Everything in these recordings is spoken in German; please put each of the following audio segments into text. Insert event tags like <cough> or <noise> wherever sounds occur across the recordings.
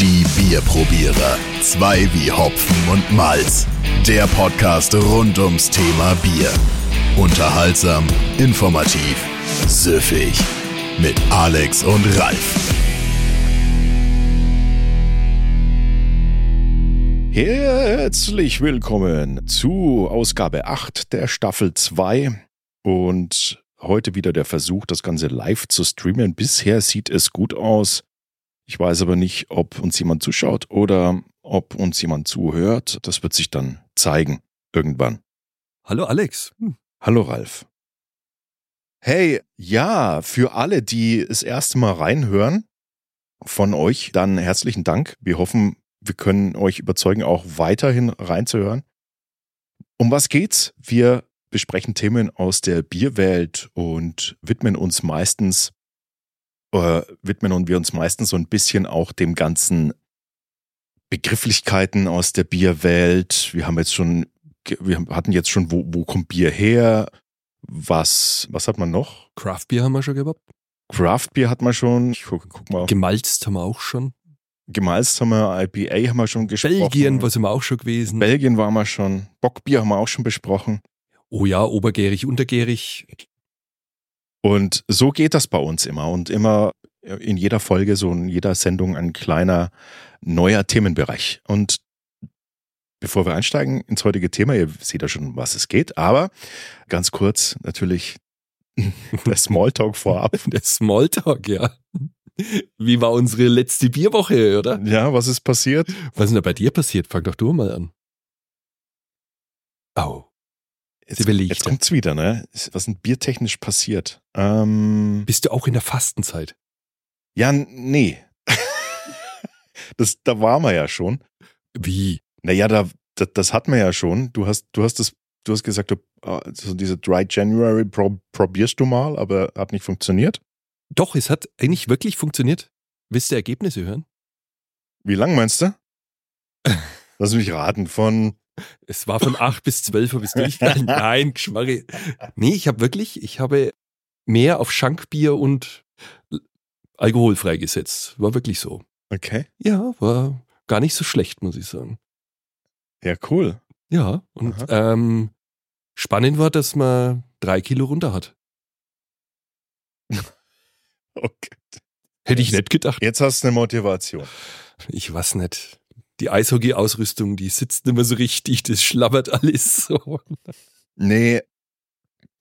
Die Bierprobierer. Zwei wie Hopfen und Malz. Der Podcast rund ums Thema Bier. Unterhaltsam, informativ, süffig. Mit Alex und Ralf. Herzlich willkommen zu Ausgabe 8 der Staffel 2 und heute wieder der Versuch, das Ganze live zu streamen. Bisher sieht es gut aus. Ich weiß aber nicht, ob uns jemand zuschaut oder ob uns jemand zuhört. Das wird sich dann zeigen irgendwann. Hallo Alex. Hm. Hallo Ralf. Hey, ja, für alle, die das erste Mal reinhören, von euch dann herzlichen Dank. Wir hoffen, wir können euch überzeugen, auch weiterhin reinzuhören. Um was geht's? Wir besprechen Themen aus der Bierwelt und widmen uns meistens, äh, widmen wir uns meistens so ein bisschen auch dem ganzen Begrifflichkeiten aus der Bierwelt. Wir haben jetzt schon, wir hatten jetzt schon, wo, wo kommt Bier her? Was, was hat man noch? Craftbier haben wir schon gehabt. Craftbier hat man schon. Ich guck, guck mal. Gemalzt haben wir auch schon. Gemalzt haben wir, IPA haben wir schon gesprochen. Belgien, was sind wir auch schon gewesen. Belgien waren wir schon. Bockbier haben wir auch schon besprochen. Oh ja, obergärig, untergärig. Und so geht das bei uns immer. Und immer in jeder Folge, so in jeder Sendung ein kleiner neuer Themenbereich. Und bevor wir einsteigen ins heutige Thema, ihr seht ja schon, was es geht, aber ganz kurz natürlich <laughs> der Smalltalk vorab. <laughs> Der Smalltalk, ja. Wie war unsere letzte Bierwoche, oder? Ja, was ist passiert? Was ist denn da bei dir passiert? Fang doch du mal an. Au. Jetzt, jetzt kommt's wieder, ne? Was ist biertechnisch passiert? Ähm, Bist du auch in der Fastenzeit? Ja, nee. <laughs> das, da waren wir ja schon. Wie? Naja, da, das, das hatten wir ja schon. Du hast, du hast das, du hast gesagt, du, so diese Dry January probierst du mal, aber hat nicht funktioniert. Doch, es hat eigentlich wirklich funktioniert. Willst du Ergebnisse hören? Wie lang meinst du? <laughs> Lass mich raten, von. Es war von acht bis zwölf bis durchgegangen. <laughs> Nein, Geschmarre. Nee, ich habe wirklich, ich habe mehr auf Schankbier und alkoholfrei gesetzt. War wirklich so. Okay. Ja, war gar nicht so schlecht, muss ich sagen. Ja, cool. Ja, und ähm, spannend war, dass man drei Kilo runter hat. <laughs> Okay. Hätte ich nicht gedacht. Jetzt hast du eine Motivation. Ich weiß nicht. Die Eishockey-Ausrüstung, die sitzt nicht mehr so richtig, das schlabbert alles so. Nee,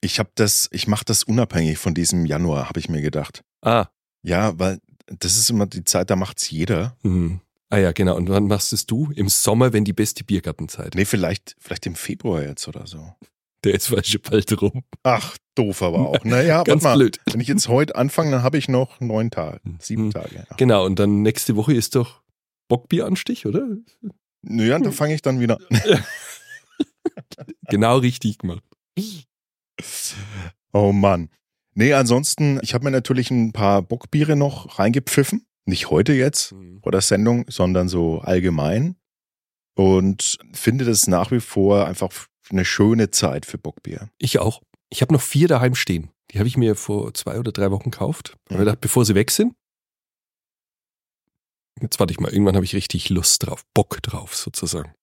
ich habe das, ich mache das unabhängig von diesem Januar, habe ich mir gedacht. Ah. Ja, weil das ist immer die Zeit, da macht's jeder. Mhm. Ah ja, genau. Und wann machst es du? Im Sommer, wenn die beste Biergartenzeit. Nee, vielleicht, vielleicht im Februar jetzt oder so. Der ist falsch bald rum. Ach, doof aber auch. Naja, <laughs> Ganz mal. blöd. Wenn ich jetzt heute anfange, dann habe ich noch neun Tage, sieben Mhm. Tage. Ja. Genau, und dann nächste Woche ist doch Bockbieranstich, oder? Naja, da fange ich dann wieder. Genau richtig gemacht. Oh Mann. Nee, ansonsten, ich habe mir natürlich ein paar Bockbiere noch reingepfiffen. Nicht heute jetzt vor der Sendung, sondern so allgemein. Und finde das nach wie vor einfach eine schöne Zeit für Bockbier. Ich auch. Ich habe noch vier daheim stehen. Die habe ich mir vor zwei oder drei Wochen gekauft. Mir gedacht, bevor sie weg sind. Jetzt warte ich mal, irgendwann habe ich richtig Lust drauf, Bock drauf sozusagen.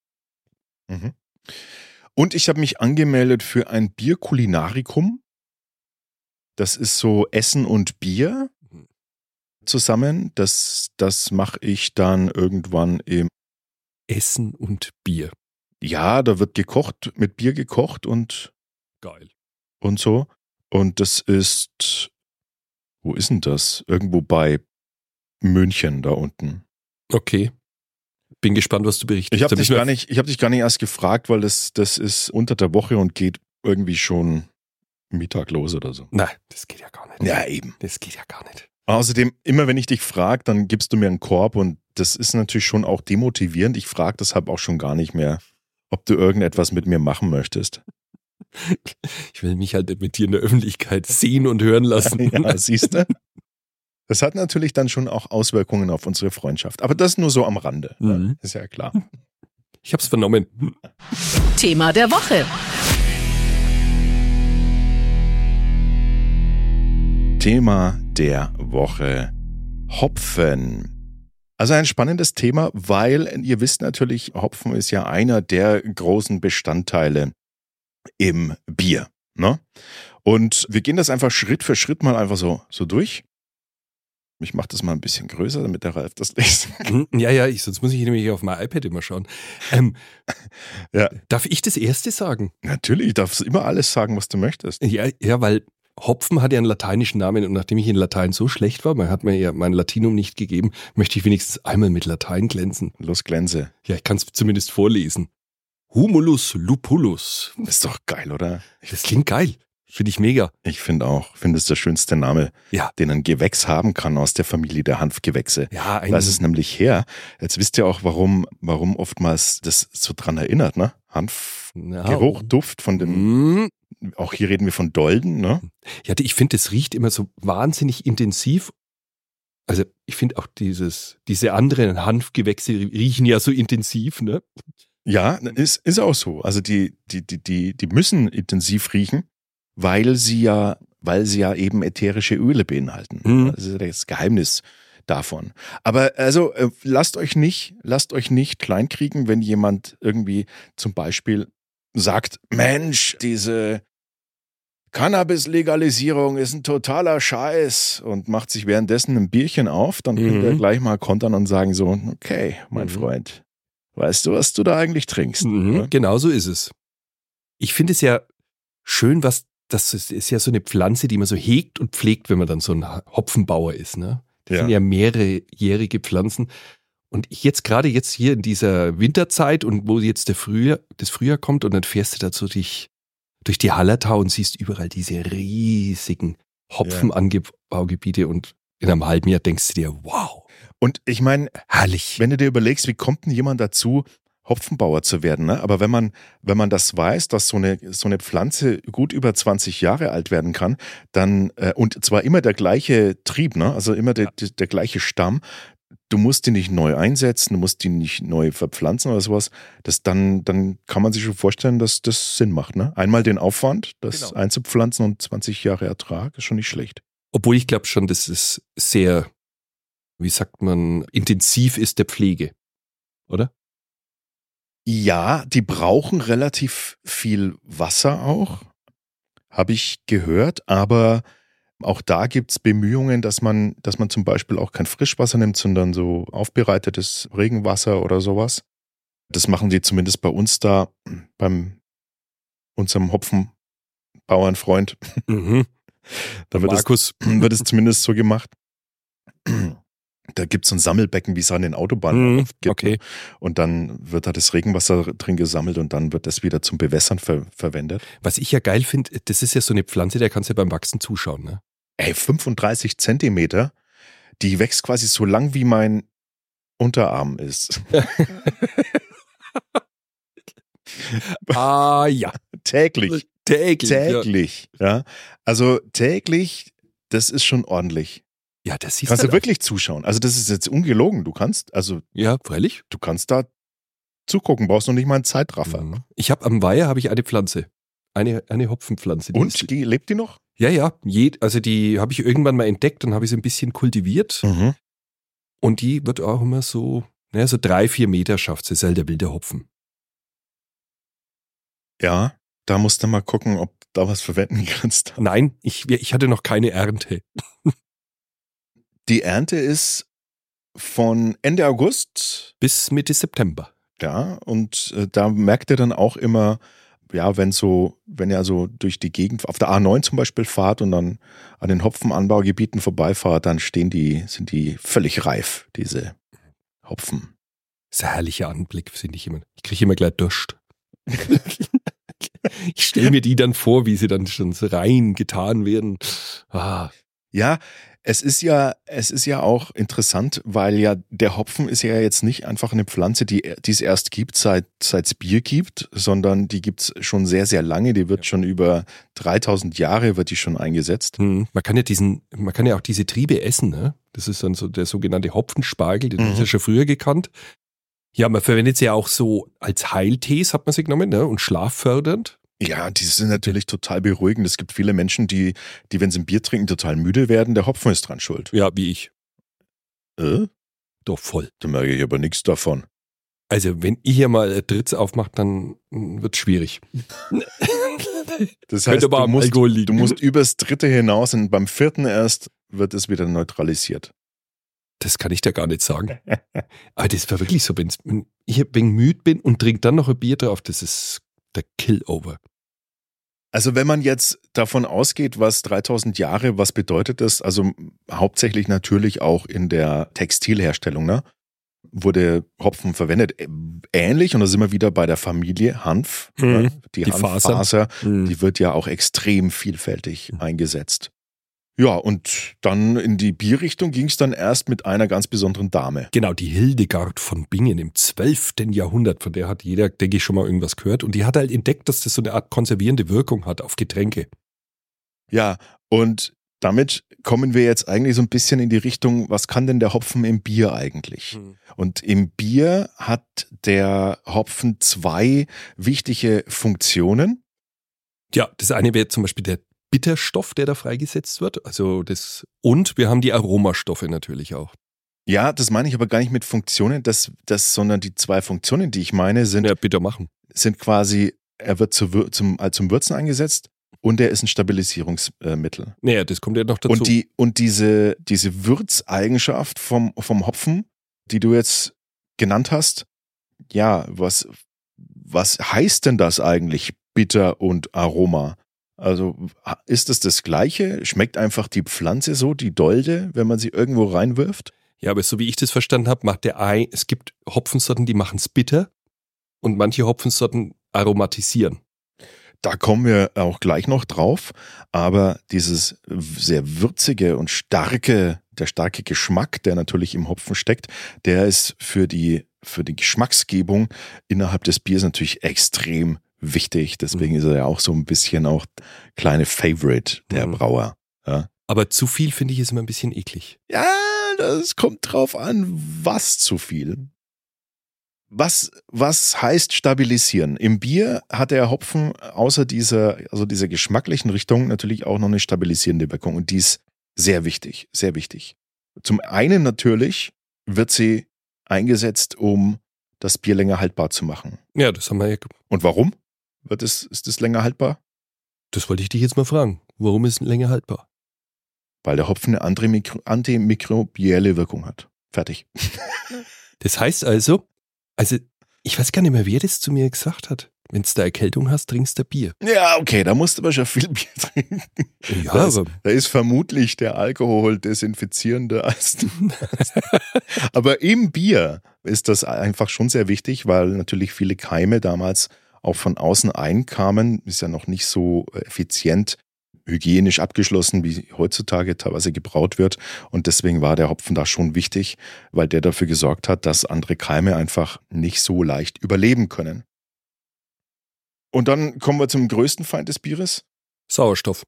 Mhm. Und ich habe mich angemeldet für ein Bierkulinarikum. Das ist so Essen und Bier zusammen. Das, das mache ich dann irgendwann im. Essen und Bier. Ja, da wird gekocht, mit Bier gekocht und, Geil. und so. Und das ist. Wo ist denn das? Irgendwo bei München da unten. Okay. Bin gespannt, was du berichtest. Ich habe dich gar nicht, ich habe dich gar nicht erst gefragt, weil das, das ist unter der Woche und geht irgendwie schon Mittag los oder so. Nein, das geht ja gar nicht. Ja, eben. Das geht ja gar nicht. Außerdem, immer wenn ich dich frage, dann gibst du mir einen Korb und das ist natürlich schon auch demotivierend. Ich frage deshalb auch schon gar nicht mehr, ob du irgendetwas mit mir machen möchtest. Ich will mich halt mit dir in der Öffentlichkeit sehen und hören lassen. <laughs> Ja, siehst du? Das hat natürlich dann schon auch Auswirkungen auf unsere Freundschaft. Aber das nur so am Rande. Mhm. Ist ja klar. <laughs> Ich hab's vernommen. Thema der Woche. Thema der Woche. Hopfen. Also ein spannendes Thema, weil ihr wisst natürlich, Hopfen ist ja einer der großen Bestandteile im Bier. Ne? Und wir gehen das einfach Schritt für Schritt mal einfach so, so durch. Ich mache das mal ein bisschen größer, damit der Ralf das lesen kann. Hm, Ja, ja, ich, sonst muss ich nämlich auf mein iPad immer schauen. Ähm, Ja. Darf ich das erste sagen? Natürlich, darfst du immer alles sagen, was du möchtest. Ja, ja, weil Hopfen hat ja einen lateinischen Namen und nachdem ich in Latein so schlecht war, man hat mir ja mein Latinum nicht gegeben, möchte ich wenigstens einmal mit Latein glänzen. Los, glänze. Ja, ich kann es zumindest vorlesen. Humulus lupulus. Ist doch geil, oder? Das klingt geil. Finde ich mega. Ich finde auch, finde es der schönste Name, Ja. den ein Gewächs haben kann aus der Familie der Hanfgewächse. Ja, Da ist es nämlich her. Jetzt wisst ihr auch, warum, warum oftmals das so dran erinnert, ne? Hanf, Ja. Duft von dem, Mm. auch hier reden wir von Dolden, ne? Ja, ich finde, das riecht immer so wahnsinnig intensiv. Also ich finde auch dieses, diese anderen Hanfgewächse riechen ja so intensiv, ne? Ja, ist, ist auch so. Also die, die, die, die, die müssen intensiv riechen, weil sie ja, weil sie ja eben ätherische Öle beinhalten. Mhm. Das ist das Geheimnis davon. Aber also äh, lasst euch nicht, lasst euch nicht kleinkriegen, wenn jemand irgendwie zum Beispiel sagt, Mensch, diese Cannabis-Legalisierung ist ein totaler Scheiß und macht sich währenddessen ein Bierchen auf, dann könnt ihr Mhm. gleich mal kontern und sagen so, okay, mein Mhm. Freund, weißt du, was du da eigentlich trinkst? Mhm, ne? genau so ist es. Ich finde es ja schön, was das ist, ist ja so eine Pflanze, die man so hegt und pflegt, wenn man dann so ein Hopfenbauer ist. Ne? Das Ja. sind ja mehrerejährige Pflanzen. Und ich jetzt gerade jetzt hier in dieser Winterzeit und wo jetzt der Frühjahr, das Frühjahr kommt und dann fährst du dazu durch, durch die Hallertau und siehst überall diese riesigen Hopfenanbaugebiete und in einem halben Jahr denkst du dir, wow, Und ich meine, herrlich. wenn du dir überlegst, wie kommt denn jemand dazu, Hopfenbauer zu werden, ne? Aber wenn man, wenn man das weiß, dass so eine, so eine Pflanze gut über 20 Jahre alt werden kann, dann, äh, und zwar immer der gleiche Trieb, ne? Also immer der, der, der gleiche Stamm, du musst die nicht neu einsetzen, du musst die nicht neu verpflanzen oder sowas, das dann, dann kann man sich schon vorstellen, dass das Sinn macht, ne? Einmal den Aufwand, das Genau. einzupflanzen und 20 Jahre Ertrag, ist schon nicht schlecht. Obwohl ich glaube schon, dass es sehr, wie sagt man, intensiv ist der Pflege. Oder? Ja, die brauchen relativ viel Wasser auch, habe ich gehört, aber auch da gibt's Bemühungen, dass man, dass man zum Beispiel auch kein Frischwasser nimmt, sondern so aufbereitetes Regenwasser oder sowas. Das machen die zumindest bei uns da, beim unserem Hopfenbauernfreund. Mhm. Da wird es, wird es zumindest so gemacht. Da gibt's so ein Sammelbecken, wie es an den Autobahnen Mhm, gibt. okay. Und dann wird da das Regenwasser drin gesammelt und dann wird das wieder zum Bewässern ver verwendet. Was ich ja geil finde, das ist ja so eine Pflanze, der kannst du ja beim Wachsen zuschauen. Ne? Ey, 35 Zentimeter, die wächst quasi so lang wie mein Unterarm ist. <laughs> ah ja, täglich. täglich. Ja. Täglich. Ja. Also täglich, das ist schon ordentlich. Ja, das siehst Kannst du. du wirklich zuschauen. Also das ist jetzt ungelogen. Du kannst, also Ja, freilich. du kannst da zugucken, brauchst noch nicht mal einen Zeitraffer. Mhm. Ich habe am Weiher habe ich eine Pflanze. Eine, eine Hopfenpflanze. Die Und ist, die, lebt die noch? ja, ja. Je, also die habe ich irgendwann mal entdeckt und habe ich sie ein bisschen kultiviert. Mhm. Und die wird auch immer so, naja, so drei, vier Meter schafft sie, ist halt der wilde Hopfen. Ja, da musst du mal gucken, ob du da was verwenden <laughs> kannst. Nein, ich, ich hatte noch keine Ernte. Die Ernte ist von Ende August, Bis Mitte September. ja, und äh, da merkt ihr dann auch immer, ja, wenn so, wenn ihr also durch die Gegend auf der A9 zum Beispiel fahrt und dann an den Hopfenanbaugebieten vorbeifahrt, dann stehen die, sind die völlig reif, diese Hopfen. Das ist ein herrlicher Anblick, finde ich immer. Ich kriege immer gleich Durst. <laughs> ich stelle mir die dann vor, wie sie dann schon so rein getan werden. Ah, Ja, es ist ja, es ist ja auch interessant, weil ja der Hopfen ist ja jetzt nicht einfach eine Pflanze, die, die es erst gibt, seit es Bier gibt, sondern die gibt's schon sehr, sehr lange. Die wird schon über 3000 Jahre wird die schon eingesetzt. hm. Man kann ja diesen, man kann ja auch diese Triebe essen, ne? Das ist dann so der sogenannte Hopfenspargel, den Mhm. ich ja schon früher gekannt. Ja, man verwendet sie ja auch so als Heiltees, hat man sie genommen, ne? Und schlaffördernd. Ja, die sind natürlich total beruhigend. Es gibt viele Menschen, die, die, wenn sie ein Bier trinken, total müde werden. Der Hopfen ist dran schuld. Ja, wie ich. Äh? Doch voll. Da merke ich aber nichts davon. Also, wenn ich hier mal Dritz aufmache, dann wird es schwierig. Das <laughs> heißt, aber du musst, du musst übers dritte hinaus und beim vierten erst wird es wieder neutralisiert. Das kann ich da gar nicht sagen. <laughs> Aber das war wirklich so, wenn ich wenig müde bin und trinke dann noch ein Bier drauf, das ist der Killover. Also wenn man jetzt davon ausgeht, was 3000 Jahre, was bedeutet das? Also hauptsächlich natürlich auch in der Textilherstellung, ne? Wurde Hopfen verwendet. Ähnlich, und da sind wir wieder bei der Familie Hanf. Mhm. Ne? Die, Die Hanffaser, Mhm. die wird ja auch extrem vielfältig eingesetzt. Ja, und dann in die Bierrichtung ging es dann erst mit einer ganz besonderen Dame. Genau, die Hildegard von Bingen im 12. Jahrhundert, von der hat jeder, denke ich, schon mal irgendwas gehört. Und die hat halt entdeckt, dass das so eine Art konservierende Wirkung hat auf Getränke. Ja, und damit kommen wir jetzt eigentlich so ein bisschen in die Richtung, was kann denn der Hopfen im Bier eigentlich? Und im Bier hat der Hopfen zwei wichtige Funktionen. Ja, das eine wäre zum Beispiel der Bitterstoff, der da freigesetzt wird. Also das, und wir haben die Aromastoffe natürlich auch. Ja, das meine ich aber gar nicht mit Funktionen, das, das, sondern die zwei Funktionen, die ich meine, sind, Ja, bitter machen. sind quasi, er wird zu, zum, äh, zum Würzen eingesetzt und er ist ein Stabilisierungsmittel. Naja, das kommt ja noch dazu. Und, die, und diese, diese Würzeigenschaft vom, vom Hopfen, die du jetzt genannt hast, ja, was, was heißt denn das eigentlich, bitter und Aroma? Also ist es das Gleiche? Schmeckt einfach die Pflanze so, die Dolde, wenn man sie irgendwo reinwirft? ja, aber so wie ich das verstanden habe, macht der Ei, es gibt Hopfensorten, die machen es bitter und manche Hopfensorten aromatisieren. Da kommen wir auch gleich noch drauf. Aber dieses sehr würzige und starke, der starke Geschmack, der natürlich im Hopfen steckt, der ist für die, für die Geschmacksgebung innerhalb des Biers natürlich extrem wichtig. Deswegen Mhm. ist er ja auch so ein bisschen auch kleine Favorite der Mhm. Brauer. Ja. Aber zu viel finde ich ist immer ein bisschen eklig. ja, das kommt drauf an, was zu viel. Was, was heißt stabilisieren? Im Bier hat der Hopfen außer dieser, also dieser geschmacklichen Richtung natürlich auch noch eine stabilisierende Wirkung und die ist sehr wichtig, sehr wichtig. Zum einen natürlich wird sie eingesetzt, um das Bier länger haltbar zu machen. Ja, das haben wir ja, Und warum? Wird es, ist es länger haltbar? das wollte ich dich jetzt mal fragen. Warum ist es länger haltbar? Weil der Hopfen eine andere Mikro, antimikrobielle Wirkung hat. Fertig. Das heißt also, also ich weiß gar nicht mehr, wer das zu mir gesagt hat. Wenn du da Erkältung hast, trinkst du Bier. Ja, okay, da musst du aber schon viel Bier trinken. Ja, Das- aber Da ist vermutlich der Alkohol desinfizierender als du. <laughs> Aber im Bier ist das einfach schon sehr wichtig, weil natürlich viele Keime damals auch von außen einkamen. Ist ja noch nicht so effizient hygienisch abgeschlossen, wie heutzutage teilweise gebraut wird. Und deswegen war der Hopfen da schon wichtig, weil der dafür gesorgt hat, dass andere Keime einfach nicht so leicht überleben können. Und dann kommen wir zum größten Feind des Bieres. Sauerstoff.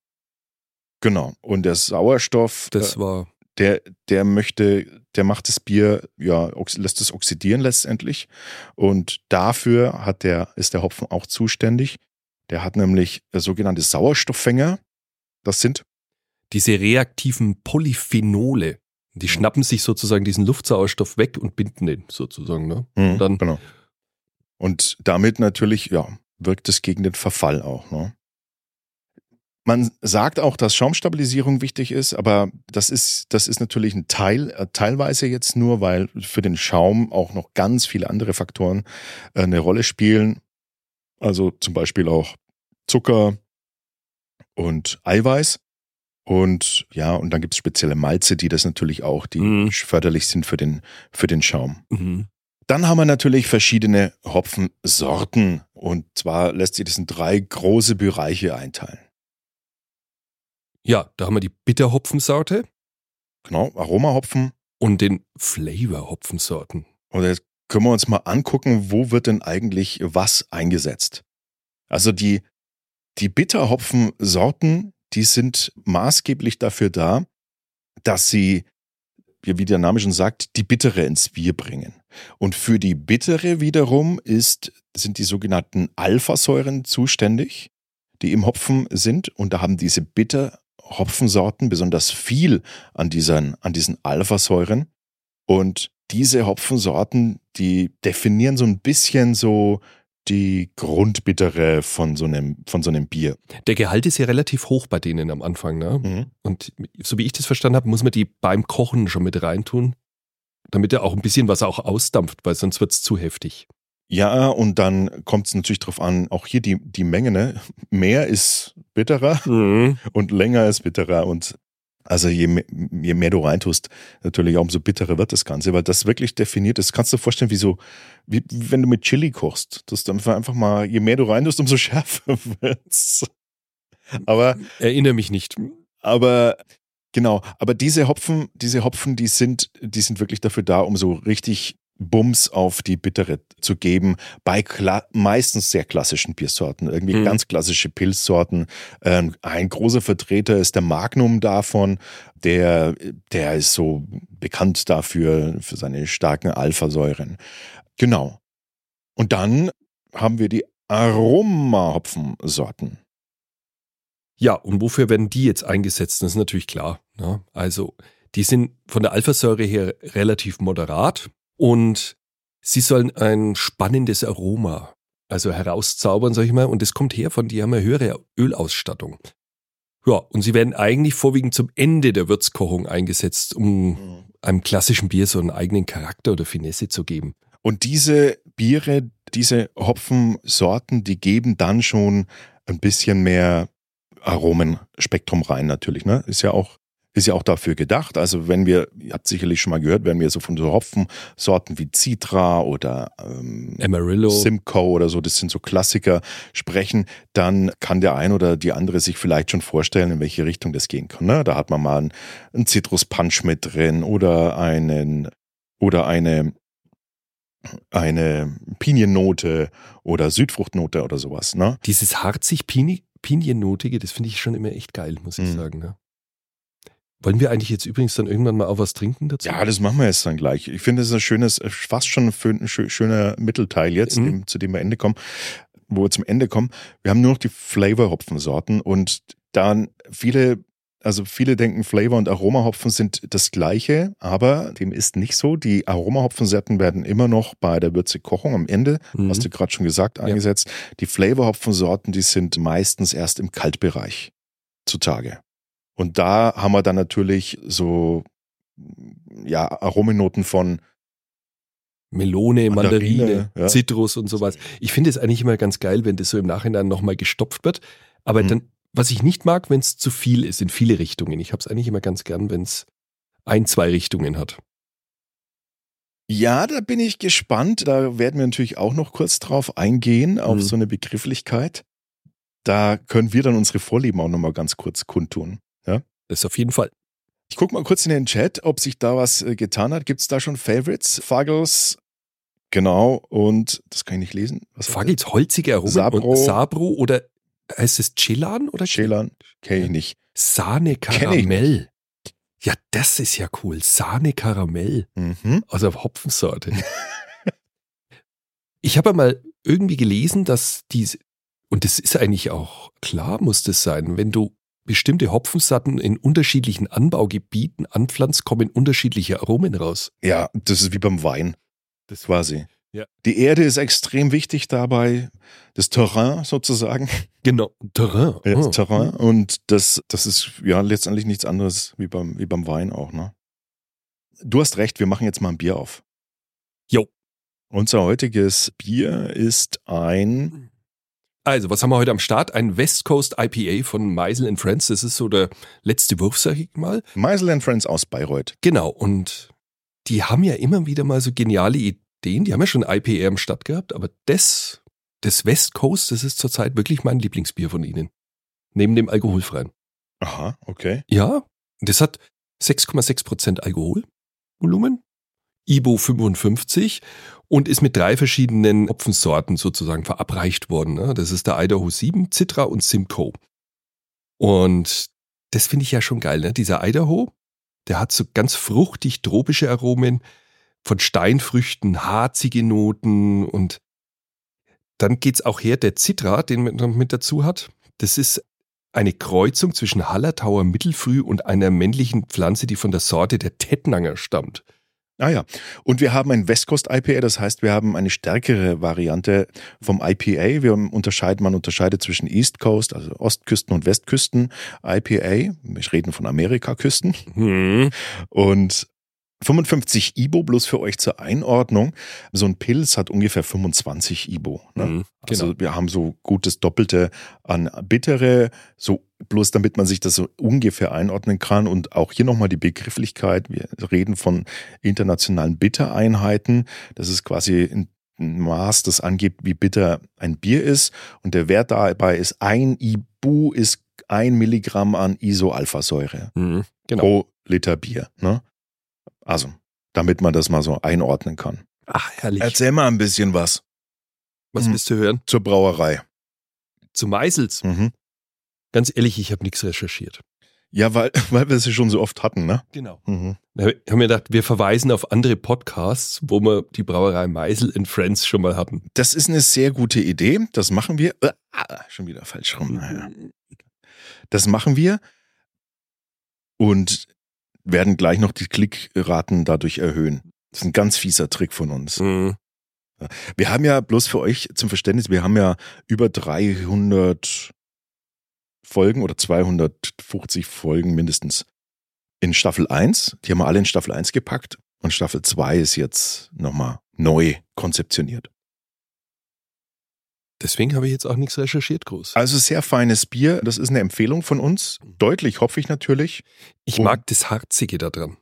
Genau. Und der Sauerstoff, Das äh, war, der, der möchte, der macht das Bier, ja, lässt es oxidieren letztendlich. Und dafür hat der, ist der Hopfen auch zuständig. Der hat nämlich äh, sogenannte Sauerstofffänger. Das sind, diese reaktiven Polyphenole. Die schnappen sich sozusagen diesen Luftsauerstoff weg und binden den sozusagen. Ne? Mhm, dann- genau. Und damit natürlich, ja, wirkt es gegen den Verfall auch. Ne? Man sagt auch, dass Schaumstabilisierung wichtig ist, aber das ist, das ist natürlich ein Teil, äh, teilweise jetzt nur, weil für den Schaum auch noch ganz viele andere Faktoren äh, eine Rolle spielen. Also zum Beispiel auch Zucker und Eiweiß. Und ja, und dann gibt es spezielle Malze, die das natürlich auch, die Mhm. förderlich sind für den, für den Schaum. Mhm. Dann haben wir natürlich verschiedene Hopfensorten. Und zwar lässt sich das in drei große Bereiche einteilen. Ja, da haben wir die Bitterhopfensorte Genau, Aromahopfen. und den Flavorhopfensorten. Und jetzt können wir uns mal angucken, wo wird denn eigentlich was eingesetzt. Also die, die Bitterhopfensorten, die sind maßgeblich dafür da, dass sie, wie der Name schon sagt, die Bittere ins Bier bringen. Und für die Bittere wiederum ist, sind die sogenannten Alphasäuren zuständig, die im Hopfen sind. Und da haben diese Bitterhopfensorten besonders viel an diesen, an diesen Alphasäuren. Und diese Hopfensorten, die definieren so ein bisschen so die Grundbittere von so einem, von so einem Bier. Der Gehalt ist ja relativ hoch bei denen am Anfang, ne? Mhm. Und so wie ich das verstanden habe, muss man die beim Kochen schon mit reintun, damit er auch ein bisschen was auch ausdampft, weil sonst wird es zu heftig. Ja, und dann kommt es natürlich drauf an, auch hier die, die Menge, ne? Mehr ist bitterer und länger ist bitterer. Und also je, je mehr du reintust, natürlich auch umso bitterer wird das Ganze, weil das wirklich definiert ist. Kannst du dir vorstellen, wie so, wie, wie wenn du mit Chili kochst. Das ist einfach einfach mal, je mehr du reintust, umso <laughs> schärfer wird's. Aber Erinnere mich nicht. aber genau, aber diese Hopfen, diese Hopfen, die sind, die sind wirklich dafür da, um so richtig Bums auf die Bittere zu geben, bei meistens sehr klassischen Biersorten, irgendwie Mhm. ganz klassische Pilzsorten. Ähm, ein großer Vertreter ist der Magnum davon, der, der ist so bekannt dafür, für seine starken Alphasäuren. Genau. Und dann haben wir die Aromahopfensorten. Ja, und wofür werden die jetzt eingesetzt? Das ist natürlich klar. Ne? Also, die sind von der Alphasäure her relativ moderat und sie sollen ein spannendes Aroma also herauszaubern, sag ich mal. Und das kommt her von, die haben eine höhere Ölausstattung. Ja, und sie werden eigentlich vorwiegend zum Ende der Würzkochung eingesetzt, um einem klassischen Bier so einen eigenen Charakter oder Finesse zu geben. Und diese Biere, diese Hopfensorten, die geben dann schon ein bisschen mehr Aromenspektrum rein, natürlich. Ne? Ist ja auch ist ja auch dafür gedacht. Also wenn wir, ihr habt sicherlich schon mal gehört, wenn wir so von so Hopfensorten wie Citra oder ähm, Amarillo. Simcoe oder so, das sind so Klassiker, sprechen, dann kann der ein oder die andere sich vielleicht schon vorstellen, in welche Richtung das gehen kann. Ne? Da hat man mal einen, Citrus-Punch mit drin oder einen oder eine eine Piniennote oder Südfruchtnote oder sowas. Ne? Dieses harzig Pini Piniennotige, das finde ich schon immer echt geil, muss ich Mhm. sagen. Ne? Wollen wir eigentlich jetzt übrigens dann irgendwann mal auch was trinken dazu? Ja, das machen wir jetzt dann gleich. Ich finde, das ist ein schönes, fast schon ein schön- schö- schöner Mittelteil jetzt, Mhm. dem, zu dem wir Ende kommen, wo wir zum Ende kommen. Wir haben nur noch die Flavor-Hopfensorten und dann viele, also viele denken, Flavor und Aromahopfen sind das gleiche, aber dem ist nicht so. Die Aromahopfensorten werden immer noch bei der Würzekochung am Ende, Mhm. hast du gerade schon gesagt, Ja. eingesetzt. Die Flavor-Hopfensorten, die sind meistens erst im Kaltbereich zutage. Und da haben wir dann natürlich so ja, Aromenoten von Melone, Mandarine, Mandarine, ja. Zitrus und sowas. Ich finde es eigentlich immer ganz geil, wenn das so im Nachhinein nochmal gestopft wird. Aber Mhm. dann, was ich nicht mag, wenn es zu viel ist, in viele Richtungen. Ich habe es eigentlich immer ganz gern, wenn es ein, zwei Richtungen hat. Ja, da bin ich gespannt. Da werden wir natürlich auch noch kurz drauf eingehen, auf Mhm. so eine Begrifflichkeit. Da können wir dann unsere Vorlieben auch nochmal ganz kurz kundtun. Das auf jeden Fall. Ich gucke mal kurz in den Chat, ob sich da was äh, getan hat. Gibt es da schon Favorites? Fuggles, genau, und das kann ich nicht lesen. Was Fagels holzige Aromen Sabro. und Sabro oder heißt es Chelan oder das? Schelan? Kenne ich nicht. Sahne Karamell. Ja, das ist ja cool. Sahne Karamell. Mhm. Also Hopfensorte. ich habe mal irgendwie gelesen, dass diese, und das ist eigentlich auch klar, muss das sein, wenn du bestimmte Hopfensorten in unterschiedlichen Anbaugebieten anpflanzt, kommen unterschiedliche Aromen raus. Ja, das ist wie beim Wein. Das quasi. Ja. Die Erde ist extrem wichtig dabei, das Terrain sozusagen. <laughs> Genau. Terrain. Ja, das Oh. Terrain. Und das, das ist ja letztendlich nichts anderes wie beim, wie beim Wein auch, ne? Du hast recht, wir machen jetzt mal ein Bier auf. Jo. Unser heutiges Bier ist ein, Also, was haben wir heute am Start? Ein West Coast IPA von Meisel Friends. Das ist so der letzte Wurf, sag ich mal. Meisel and Friends aus Bayreuth. Genau. Und die haben ja immer wieder mal so geniale Ideen. Die haben ja schon IPA am Start gehabt, aber das, das West Coast, das ist zurzeit wirklich mein Lieblingsbier von ihnen. Neben dem alkoholfreien. Aha, okay. Ja, das hat 6,6 Prozent Alkoholvolumen, IBO 55 und ist mit drei verschiedenen Hopfensorten sozusagen verabreicht worden. ne? Das ist der Idaho 7, Citra und Simcoe. Und das finde ich ja schon geil. Ne? Dieser Idaho, der hat so ganz fruchtig tropische Aromen von Steinfrüchten, harzige Noten und dann geht's auch her, der Citra, den man mit dazu hat. Das ist eine Kreuzung zwischen Hallertauer Mittelfrüh und einer männlichen Pflanze, die von der Sorte der Tettnanger stammt. Ah ja, und wir haben ein Westcoast IPA, das heißt, wir haben eine stärkere Variante vom IPA. Wir unterscheiden, man unterscheidet zwischen East Coast, also Ostküsten und Westküsten IPA. Wir reden von Amerikaküsten. Hm. Und 55 Ibo, bloß für euch zur Einordnung. So ein Pilz hat ungefähr 25 Ibo. Ne? Mhm, Also genau. wir haben so gutes Doppelte an bittere, so bloß damit man sich das so ungefähr einordnen kann. Und auch hier nochmal die Begrifflichkeit. Wir reden von internationalen Bittereinheiten. Das ist quasi ein Maß, das angibt, wie bitter ein Bier ist. Und der Wert dabei ist ein Ibu ist ein Milligramm an Isoalphasäure Mhm, genau. pro Liter Bier. Ne? Also, damit man das mal so einordnen kann. Ach, herrlich. Erzähl mal ein bisschen was Was Mhm. willst du hören? zur Brauerei. Zu Meißels. Mhm. Ganz ehrlich, ich habe nichts recherchiert. Ja, weil, <laughs> weil wir sie schon so oft hatten, ne? Genau. Mhm. Da haben wir gedacht, wir verweisen auf andere Podcasts, wo wir die Brauerei Meisel in Friends schon mal hatten. Das ist eine sehr gute Idee. Das machen wir. Äh, ah, schon wieder falsch rum. Naja. Das machen wir und werden gleich noch die Klickraten dadurch erhöhen. Das ist ein ganz fieser Trick von uns. Mhm. Wir haben ja bloß für euch zum Verständnis, wir haben ja über 300 Folgen oder 250 Folgen mindestens in Staffel 1. Die haben wir alle in Staffel 1 gepackt und Staffel 2 ist jetzt nochmal neu konzeptioniert. Deswegen habe ich jetzt auch nichts recherchiert, groß. Also sehr feines Bier, das ist eine Empfehlung von uns. Deutlich hopfig natürlich. Ich und- mag das Harzige da dran.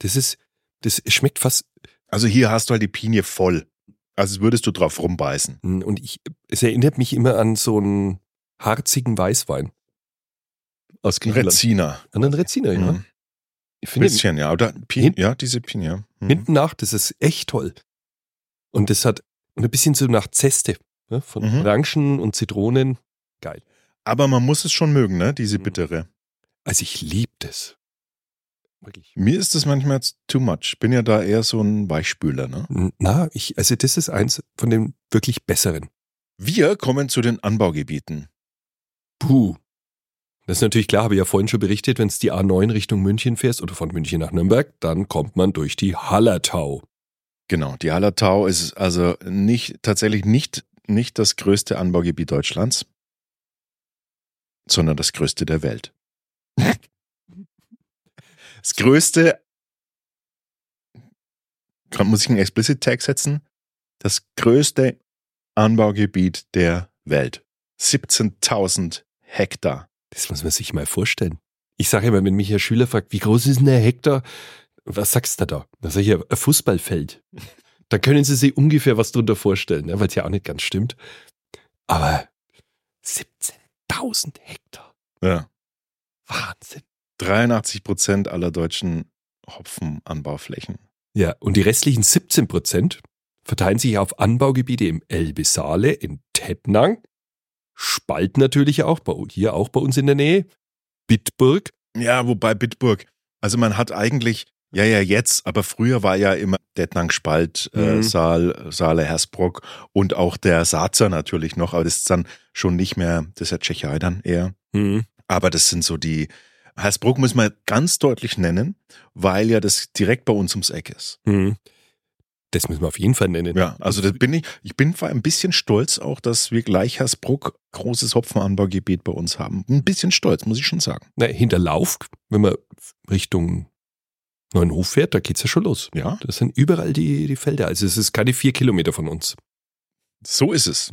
Das ist, das schmeckt fast, Also hier hast du halt die Pinie voll. Also würdest du drauf rumbeißen. und ich, es erinnert mich immer an so einen harzigen Weißwein. Aus Griechenland. Reziner. An einen Reziner, ja. Mhm. Ich finde, Bisschen, ja. Oder Pin, ja, diese Pinie. Mhm. hinten nach, das ist echt toll. Und das hat und ein bisschen so nach Zeste, ne, von Mhm. Orangen und Zitronen. Geil. Aber man muss es schon mögen, ne? Diese Mhm. bittere. Also ich liebe das. Wirklich. Mir ist das manchmal too much. Bin ja da eher so ein Weichspüler, ne? Na, ich, also das ist eins von den wirklich besseren. Wir kommen zu den Anbaugebieten. Puh. Das ist natürlich klar, habe ich ja vorhin schon berichtet, wenn es die A9 Richtung München fährst oder von München nach Nürnberg, dann kommt man durch die Hallertau. Genau, die Hallertau ist also nicht, tatsächlich nicht, nicht das größte Anbaugebiet Deutschlands, sondern das größte der Welt. <laughs> Das größte, muss ich einen Explicit Tag setzen, das größte Anbaugebiet der Welt. 17.000 Hektar. Das muss man sich mal vorstellen. Ich sage immer, wenn mich ein Schüler fragt, wie groß ist denn der Hektar? Was sagst du da? Da sage ich ja, ein Fußballfeld. Da können Sie sich ungefähr was drunter vorstellen, ne? weil es ja auch nicht ganz stimmt. Aber 17.000 Hektar. Ja. Wahnsinn. 83 Prozent aller deutschen Hopfenanbauflächen. Ja, und die restlichen 17 Prozent verteilen sich auf Anbaugebiete im Elbe-Saale, in Tettnang, Spalt natürlich auch, bei, hier auch bei uns in der Nähe, Bitburg. Ja, wobei Bitburg, also man hat eigentlich, ja, ja, jetzt, aber früher war ja immer Detnang, Spalt, äh, Mhm. Saal, Saale, Hersbruck und auch der Saazer natürlich noch, aber das ist dann schon nicht mehr, das ist ja Tschechei dann eher. Hm. Aber das sind so die, Hersbruck muss man ganz deutlich nennen, weil ja das direkt bei uns ums Eck ist. Hm. Das müssen wir auf jeden Fall nennen. Ja, also das bin ich, ich bin ein bisschen stolz auch, dass wir gleich Hersbruck großes Hopfenanbaugebiet bei uns haben. Ein bisschen stolz, muss ich schon sagen. Na, hinter Lauf, wenn man Richtung Neuenhof fährt, da geht's ja schon los. Ja, Das sind überall die, die Felder. Also es ist keine vier Kilometer von uns. so ist es.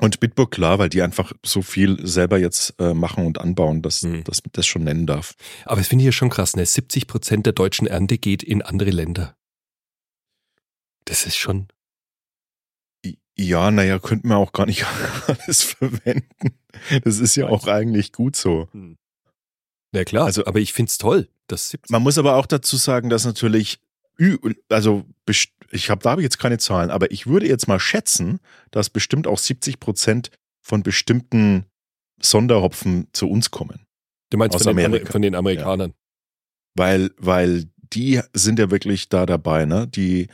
Und Bitburg, klar, weil die einfach so viel selber jetzt äh, machen und anbauen, dass, Mhm. dass man das schon nennen darf. Aber das finde ich ja schon krass, ne? 70 Prozent der deutschen Ernte geht in andere Länder. Das ist schon. Ja, naja, könnten wir auch gar nicht <laughs> alles verwenden. Das ist ja auch eigentlich gut so. Na klar, Also- aber ich find's toll, dass 70 Man muss aber auch dazu sagen, dass natürlich, also ich habe da habe ich jetzt keine Zahlen, aber ich würde jetzt mal schätzen, dass bestimmt auch 70 Prozent von bestimmten Sonderhopfen zu uns kommen. Du meinst aus von den, Amerika. Amer- von den Amerikanern. weil, weil die sind ja wirklich da dabei, ne? Die,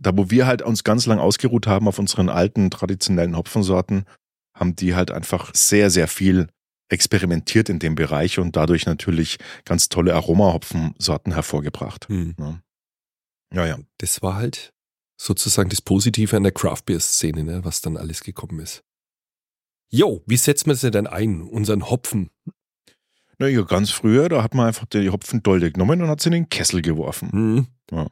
da wo wir halt uns ganz lang ausgeruht haben auf unseren alten traditionellen Hopfensorten, haben die halt einfach sehr, sehr viel experimentiert in dem Bereich und dadurch natürlich ganz tolle Aromahopfensorten hervorgebracht. Hm. Ne? Ja, ja. Das war halt sozusagen das Positive an der Craft Beer Szene, ne, was dann alles gekommen ist. Jo, wie setzt man sie denn ein, unseren Hopfen? Naja, ganz früher, da hat man einfach die Hopfendolde genommen und hat sie in den Kessel geworfen. Hm. Ja.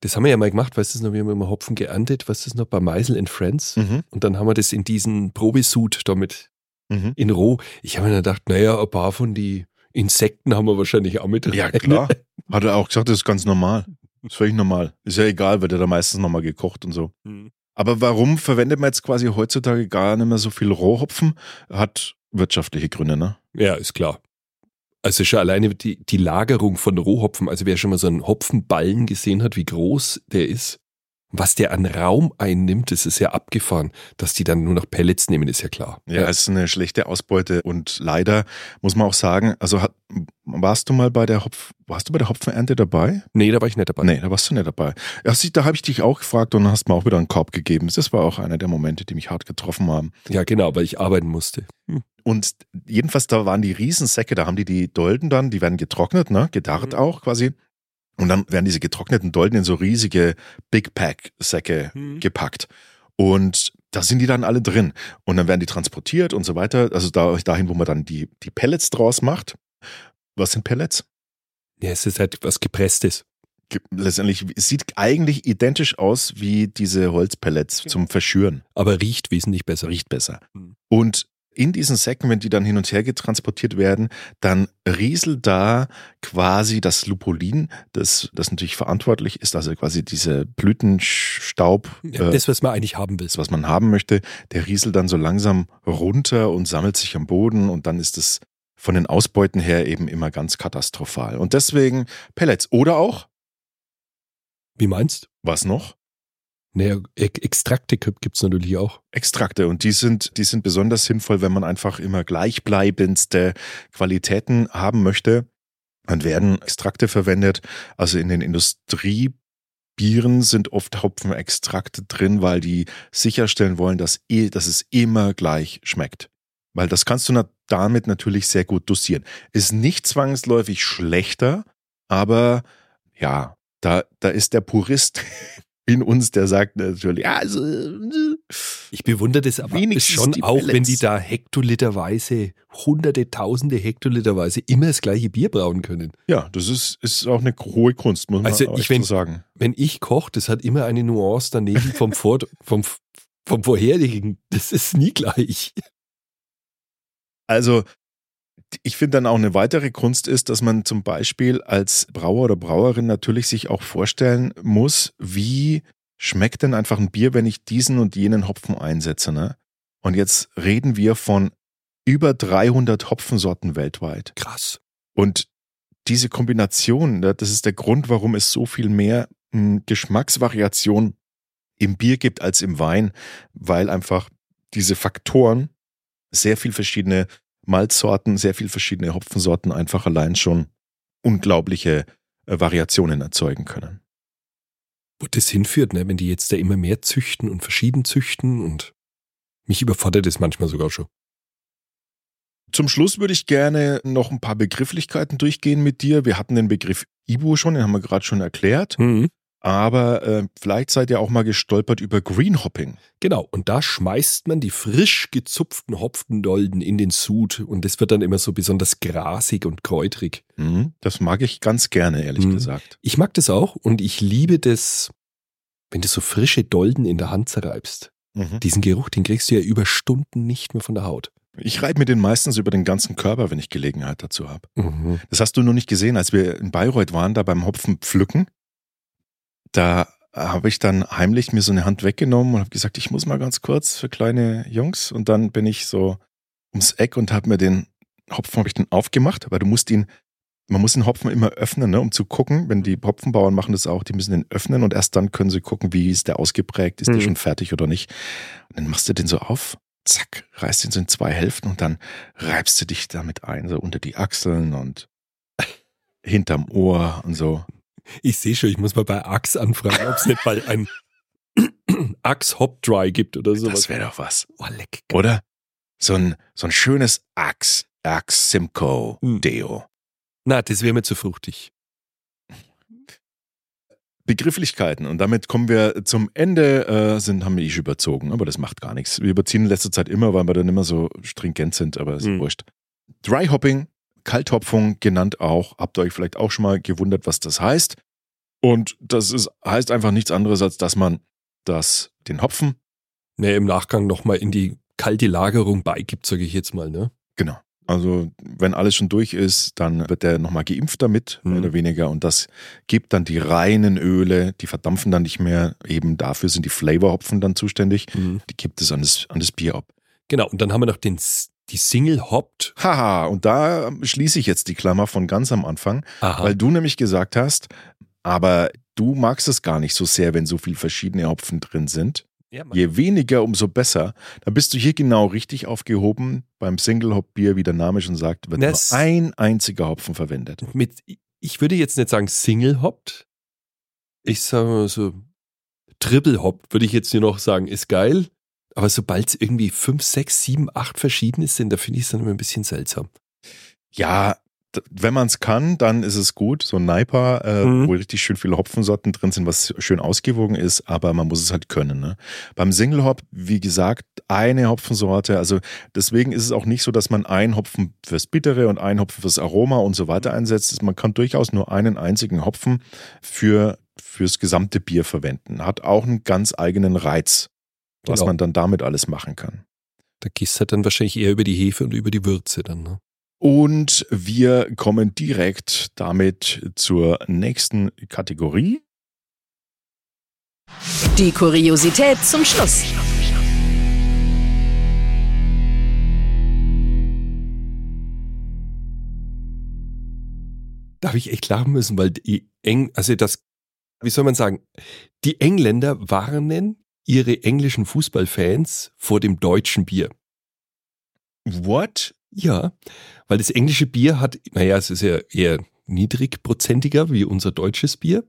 Das haben wir ja mal gemacht, weißt du noch, wir haben immer Hopfen geerntet, weißt du noch, bei Meisel and Friends. Mhm. Und dann haben wir das in diesen Probesud damit Mhm. in roh. Ich habe mir dann gedacht, naja, ein paar von die Insekten haben wir wahrscheinlich auch mit Ja, rein. klar. <laughs> Hat er auch gesagt, das ist ganz normal. Das ist völlig normal. Ist ja egal, wird ja da meistens nochmal gekocht und so. Hm. Aber warum verwendet man jetzt quasi heutzutage gar nicht mehr so viel Rohhopfen? Hat wirtschaftliche Gründe, ne? Ja, ist klar. Also schon alleine die, die Lagerung von Rohhopfen, also wer schon mal so einen Hopfenballen gesehen hat, wie groß der ist, was der an Raum einnimmt, das ist ja abgefahren. Dass die dann nur noch Pellets nehmen, ist ja klar. Ja, es ist eine schlechte Ausbeute und leider muss man auch sagen, also hat, warst du mal bei der Hopf, warst du bei der Hopfenernte dabei? Nee, da war ich nicht dabei. Nee, da warst du nicht dabei. Ja, da habe ich dich auch gefragt und hast mir auch wieder einen Korb gegeben. Das war auch einer der Momente, die mich hart getroffen haben. Ja, genau, weil ich arbeiten musste. Hm. Und jedenfalls, da waren die Riesensäcke, da haben die die Dolden dann, die werden getrocknet, ne, gedarrt Mhm. auch quasi. Und dann werden diese getrockneten Dolden in so riesige Big Pack Säcke Mhm. gepackt. Und da sind die dann alle drin. Und dann werden die transportiert und so weiter. Also da, dahin, wo man dann die, die Pellets draus macht. Was sind Pellets? Ja, es ist halt was Gepresstes. Ge- Letztendlich es sieht eigentlich identisch aus wie diese Holzpellets zum Verschüren. Aber riecht wesentlich besser. Riecht besser. Mhm. Und in diesen Säcken, wenn die dann hin und her getransportiert werden, dann rieselt da quasi das Lupulin, das, das natürlich verantwortlich ist, also quasi diese Blütenstaub, Ja, äh, das, was man eigentlich haben will. das, was man haben möchte, der rieselt dann so langsam runter und sammelt sich am Boden und dann ist es von den Ausbeuten her eben immer ganz katastrophal. Und deswegen Pellets oder auch, Wie meinst? was noch? Naja, Extrakte gibt's natürlich auch. Extrakte und die sind, die sind besonders sinnvoll, wenn man einfach immer gleichbleibendste Qualitäten haben möchte. Dann werden Extrakte verwendet. Also in den Industriebieren sind oft Hopfenextrakte drin, weil die sicherstellen wollen, dass, eh- dass es immer gleich schmeckt. Weil das kannst du damit natürlich sehr gut dosieren. Ist nicht zwangsläufig schlechter, aber ja, da, da ist der Purist <laughs> in uns, der sagt natürlich, ja, also, äh, Ich bewundere das aber schon auch, wenn die da hektoliterweise, hunderte, tausende Hektoliterweise immer das gleiche Bier brauen können. ja, das ist, ist auch eine hohe Kunst, muss man Also ich wenn- so sagen. Wenn ich koche, das hat immer eine Nuance daneben vom, <laughs> Vor vom, vom vorherigen. Das ist nie gleich. Also, ich finde dann auch eine weitere Kunst ist, dass man zum Beispiel als Brauer oder Brauerin natürlich sich auch vorstellen muss, wie schmeckt denn einfach ein Bier, wenn ich diesen und jenen Hopfen einsetze, ne? Und jetzt reden wir von über 300 Hopfensorten weltweit. Krass. Und diese Kombination, ne, das ist der Grund, warum es so viel mehr mh, Geschmacksvariation im Bier gibt als im Wein, weil einfach diese Faktoren sehr viel verschiedene Malzsorten, sehr viel verschiedene Hopfensorten einfach allein schon unglaubliche äh, Variationen erzeugen können. Wo das hinführt, ne? wenn die jetzt da immer mehr züchten und verschieden züchten und mich überfordert das manchmal sogar schon. Zum Schluss würde ich gerne noch ein paar Begrifflichkeiten durchgehen mit dir. Wir hatten den Begriff Ibu schon, den haben wir gerade schon erklärt. Mhm. Aber äh, vielleicht seid ihr auch mal gestolpert über Greenhopping. Genau, und da schmeißt man die frisch gezupften Hopfendolden in den Sud und das wird dann immer so besonders grasig und kräutrig. Mhm. Das mag ich ganz gerne, ehrlich Mhm. gesagt. Ich mag das auch und ich liebe das, wenn du so frische Dolden in der Hand zerreibst. Mhm. Diesen Geruch, den kriegst du ja über Stunden nicht mehr von der Haut. Ich reibe mir den meistens über den ganzen Körper, wenn ich Gelegenheit dazu habe. Das hast du nur nicht gesehen, als wir in Bayreuth waren, da beim Hopfen pflücken. Da habe ich dann heimlich mir so eine Hand weggenommen und habe gesagt, ich muss mal ganz kurz für kleine Jungs. Und dann bin ich so ums Eck und habe mir den Hopfen habe ich den aufgemacht, weil du musst ihn, man muss den Hopfen immer öffnen, ne, um zu gucken. Wenn die Hopfenbauern machen das auch, die müssen den öffnen und erst dann können sie gucken, wie ist der ausgeprägt, ist der Mhm. schon fertig oder nicht. Und dann machst du den so auf, zack, reißt ihn so in zwei Hälften und dann reibst du dich damit ein, so unter die Achseln und hinterm Ohr und so. Ich sehe schon, ich muss mal bei Axe anfragen, ob es nicht mal ein <clears throat> Axe Hop Dry gibt oder sowas. Das wäre doch was, oh, leck. oder? So ein, so ein schönes Axe Erg Simcoe Hm. Deo. Na, das wäre mir zu fruchtig. Begrifflichkeiten und damit kommen wir zum Ende, äh, sind, haben wir ich überzogen, aber das macht gar nichts. Wir überziehen in letzter Zeit immer, weil wir dann immer so stringent sind, aber ist Hm. wurscht. Dry Hopping, Kalthopfung genannt auch, habt ihr euch vielleicht auch schon mal gewundert, was das heißt. Und das ist, heißt einfach nichts anderes, als dass man das, den Hopfen, Ne, im Nachgang nochmal in die kalte Lagerung beigibt, sage ich jetzt mal, ne? genau, also wenn alles schon durch ist, dann wird der nochmal geimpft damit, mehr Mhm. oder weniger. Und das gibt dann die reinen Öle, die verdampfen dann nicht mehr. Eben dafür sind die Flavorhopfen dann zuständig. Die gibt es an das, an das Bier ab. Genau, und dann haben wir noch den, die Single Hopped. Haha, und da schließe ich jetzt die Klammer von ganz am Anfang, Aha. weil du nämlich gesagt hast, aber du magst es gar nicht so sehr, wenn so viele verschiedene Hopfen drin sind. ja, Je weniger, umso besser. Da bist du hier genau richtig aufgehoben. Beim Single-Hop-Bier, wie der Name schon sagt, wird Das- nur ein einziger Hopfen verwendet. mit, ich würde jetzt nicht sagen Single Hopped. Ich sage mal so Triple Hop, würde ich jetzt nur noch sagen, ist geil. Aber sobald es irgendwie fünf, sechs, sieben, acht verschiedene sind, da finde ich es dann immer ein bisschen seltsam. Ja, wenn man es kann, dann ist es gut. So ein Naipa, äh, Mhm. wo richtig schön viele Hopfensorten drin sind, was schön ausgewogen ist, aber man muss es halt können. Ne? Beim Single Hop, wie gesagt, eine Hopfensorte. Also deswegen ist es auch nicht so, dass man einen Hopfen fürs Bittere und einen Hopfen fürs Aroma und so weiter einsetzt. Man kann durchaus nur einen einzigen Hopfen für fürs gesamte Bier verwenden. Hat auch einen ganz eigenen Reiz, was Genau. man dann damit alles machen kann. Da gehst du halt dann wahrscheinlich eher über die Hefe und über die Würze dann. Ne? Und wir kommen direkt damit zur nächsten Kategorie. Die Kuriosität zum Schluss. Da habe ich echt lachen müssen, weil die Eng, also das, wie soll man sagen, die Engländer warnen ihre englischen Fußballfans vor dem deutschen Bier. What? Ja, weil das englische Bier hat, naja, es ist ja eher niedrigprozentiger wie unser deutsches Bier.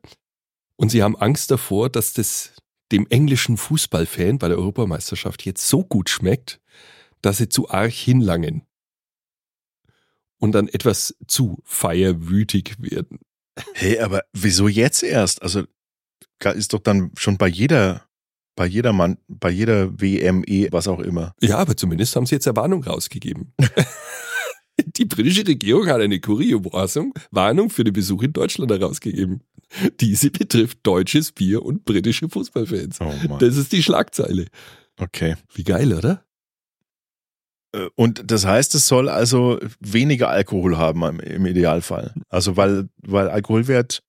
Und sie haben Angst davor, dass das dem englischen Fußballfan bei der Europameisterschaft jetzt so gut schmeckt, dass sie zu arg hinlangen. Und dann etwas zu feierwütig werden. Hey, aber wieso jetzt erst? Also ist doch dann schon bei jeder, bei jeder Mann, bei jeder WME, was auch immer. Ja, aber zumindest haben sie jetzt eine Warnung rausgegeben. <laughs> Die britische Regierung hat eine Kurierwarnung Warnung für den Besuch in Deutschland herausgegeben. Diese betrifft deutsches Bier und britische Fußballfans. Oh. Das ist die Schlagzeile. Okay. Wie geil, oder? Äh, Und das heißt, es soll also weniger Alkohol haben im, im Idealfall. Also weil, weil Alkoholwert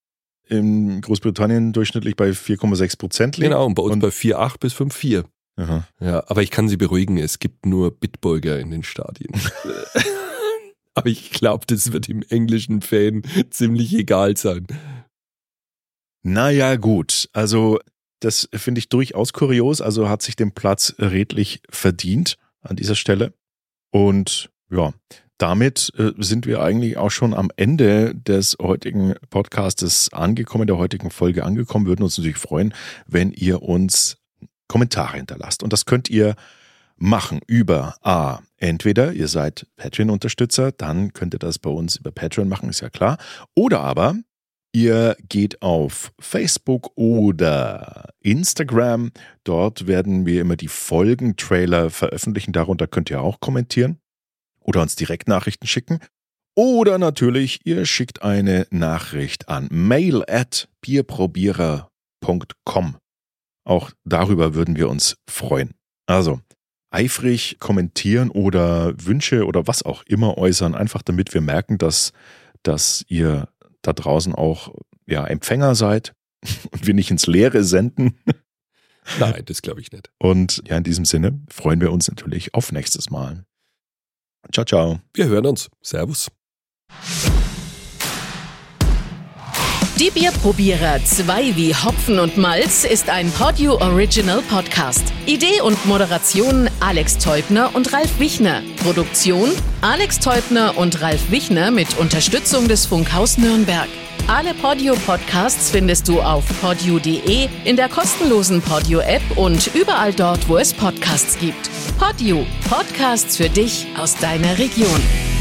in Großbritannien durchschnittlich bei 4,6 Prozent liegt. Genau, und bei uns Und- bei 4,8 bis 5,4. Aha. Ja, aber ich kann Sie beruhigen, es gibt nur Bitburger in den Stadien. <laughs> aber ich glaube, das wird dem englischen Fan ziemlich egal sein. Naja, gut. Also, das finde ich durchaus kurios. Also hat sich den Platz redlich verdient an dieser Stelle. Und ja, damit äh, sind wir eigentlich auch schon am Ende des heutigen Podcastes angekommen, der heutigen Folge angekommen. Würden uns natürlich freuen, wenn ihr uns Kommentare hinterlasst. Und das könnt ihr machen über A. Entweder ihr seid Patreon-Unterstützer, dann könnt ihr das bei uns über Patreon machen, ist ja klar. Oder aber Ihr geht auf Facebook oder Instagram. Dort werden wir immer die Folgentrailer veröffentlichen. Darunter könnt ihr auch kommentieren oder uns direkt Nachrichten schicken. Oder natürlich, ihr schickt eine Nachricht an mail at bierprobierer.com. Auch darüber würden wir uns freuen. Also, eifrig kommentieren oder Wünsche oder was auch immer äußern, einfach damit wir merken, dass, dass ihr da draußen auch ja, Empfänger seid <laughs> und wir nicht ins Leere senden. Nein, das glaube ich nicht. Und ja, in diesem Sinne freuen wir uns natürlich auf nächstes Mal. Ciao, ciao. Wir hören uns. Servus. Die Bierprobierer 2 wie Hopfen und Malz ist ein Podio Original Podcast. Idee und Moderation Alex Teubner und Ralf Wichner. Produktion Alex Teubner und Ralf Wichner mit Unterstützung des Funkhaus Nürnberg. Alle Podio Podcasts findest du auf podio.de, in der kostenlosen Podio App und überall dort, wo es Podcasts gibt. Podio, Podcasts für dich aus deiner Region.